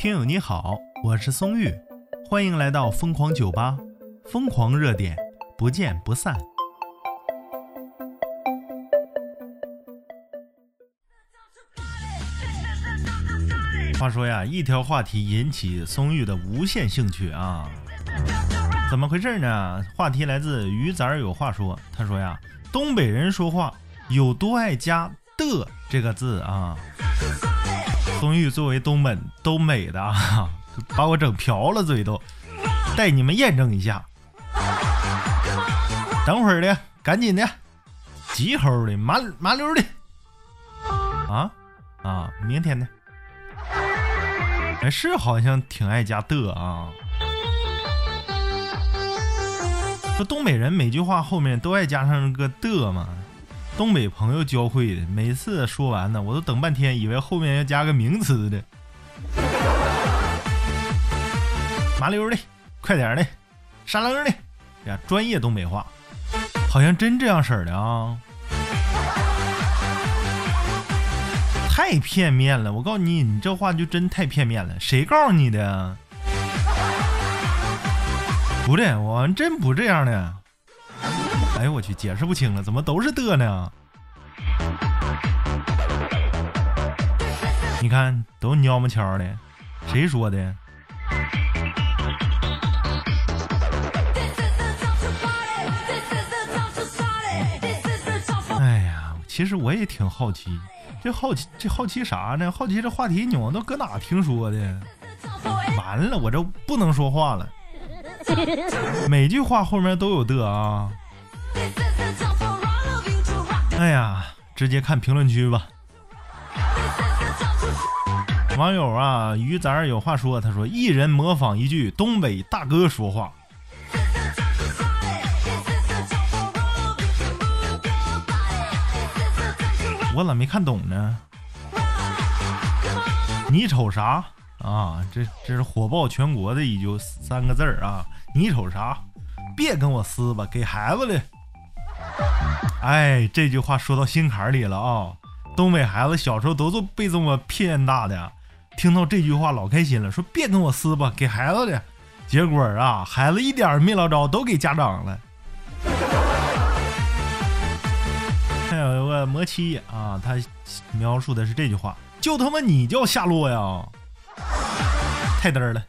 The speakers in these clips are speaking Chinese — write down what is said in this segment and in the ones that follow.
听友你好，我是松玉，欢迎来到疯狂酒吧，疯狂热点，不见不散。话说呀，一条话题引起松玉的无限兴趣啊，怎么回事呢？话题来自鱼仔有话说，他说呀，东北人说话有多爱加的这个字啊。松玉作为东北东北的啊，把我整瓢了嘴都，带你们验证一下。等会儿的，赶紧的，急吼的，麻麻溜的，啊啊，明天的。哎，是好像挺爱加的啊。说东北人每句话后面都爱加上个的嘛，东北朋友教会的。每次说完呢，我都等半天，以为后面要加个名词的。麻溜的，快点的，沙楞的，呀，专业东北话，好像真这样式的啊。太片面了，我告诉你，你这话就真太片面了。谁告诉你的？不对，我真不这样的。哎呦我去，解释不清了，怎么都是的呢？你看，都蔫么悄的，谁说的？哎呀，其实我也挺好奇。这好奇，这好奇啥呢？好奇这话题你们都搁哪听说的？完了，我这不能说话了。每句话后面都有的啊。哎呀，直接看评论区吧。网友啊，鱼仔有话说，他说一人模仿一句东北大哥说话。我咋没看懂呢？你瞅啥啊？这这是火爆全国的一句三个字儿啊！你瞅啥？别跟我撕吧，给孩子的。哎，这句话说到心坎里了啊！东北孩子小时候都是被这么骗大的，听到这句话老开心了，说别跟我撕吧，给孩子的。结果啊，孩子一点没捞着，都给家长了。还有一个魔七啊，他描述的是这句话：“就他妈你叫夏洛呀，太嘚儿了！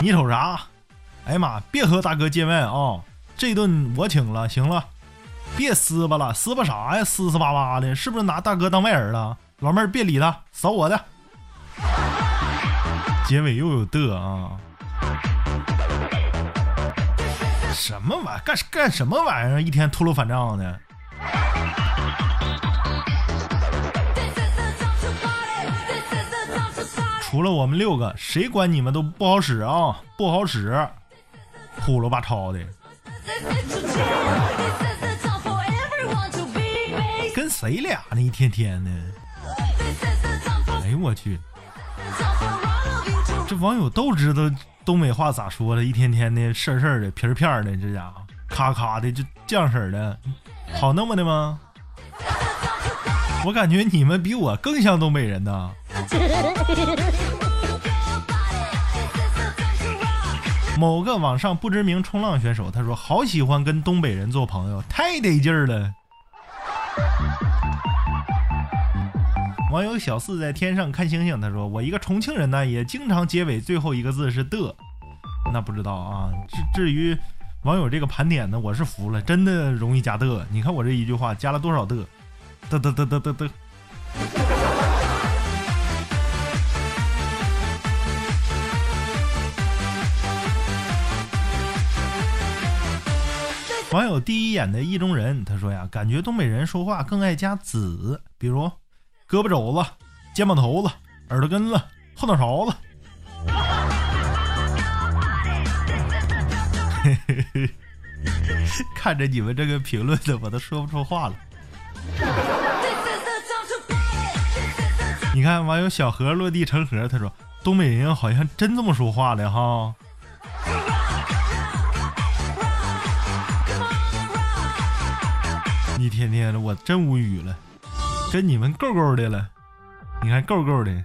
你瞅啥？哎呀妈，别和大哥见面啊！这顿我请了，行了，别撕巴了，撕巴啥呀？撕撕巴巴的，是不是拿大哥当外人了？老妹儿别理他，扫我的。结尾又有的啊，什么玩意干干什么玩意儿？一天秃噜反账的。”除了我们六个，谁管你们都不好使啊！不好使，虎了吧超的。谁俩呢？一天天的。哎呦我去！这网友都知道东北话咋说的，一天天的事儿事儿的皮儿片儿的，这家伙咔咔的就这样式儿的，好那么的吗？我感觉你们比我更像东北人呢。某个网上不知名冲浪选手，他说：“好喜欢跟东北人做朋友，太得劲儿了。”网友小四在天上看星星，他说：“我一个重庆人呢，也经常结尾最后一个字是的。”那不知道啊。至至于网友这个盘点呢，我是服了，真的容易加的。你看我这一句话加了多少的？的的的的的的。网友第一眼的意中人，他说呀，感觉东北人说话更爱加子，比如胳膊肘子、肩膀头子、耳朵根子、后脑勺子。看着你们这个评论的，我都说不出话了。你看，网友小河落地成河，他说东北人好像真这么说话的哈。一天天的，我真无语了，跟你们够够的了。你看够够的，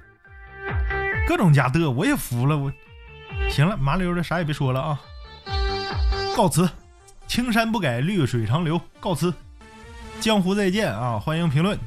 各种加的，我也服了。我行了，麻溜的，啥也别说了啊，告辞。青山不改，绿水长流，告辞。江湖再见啊！欢迎评论。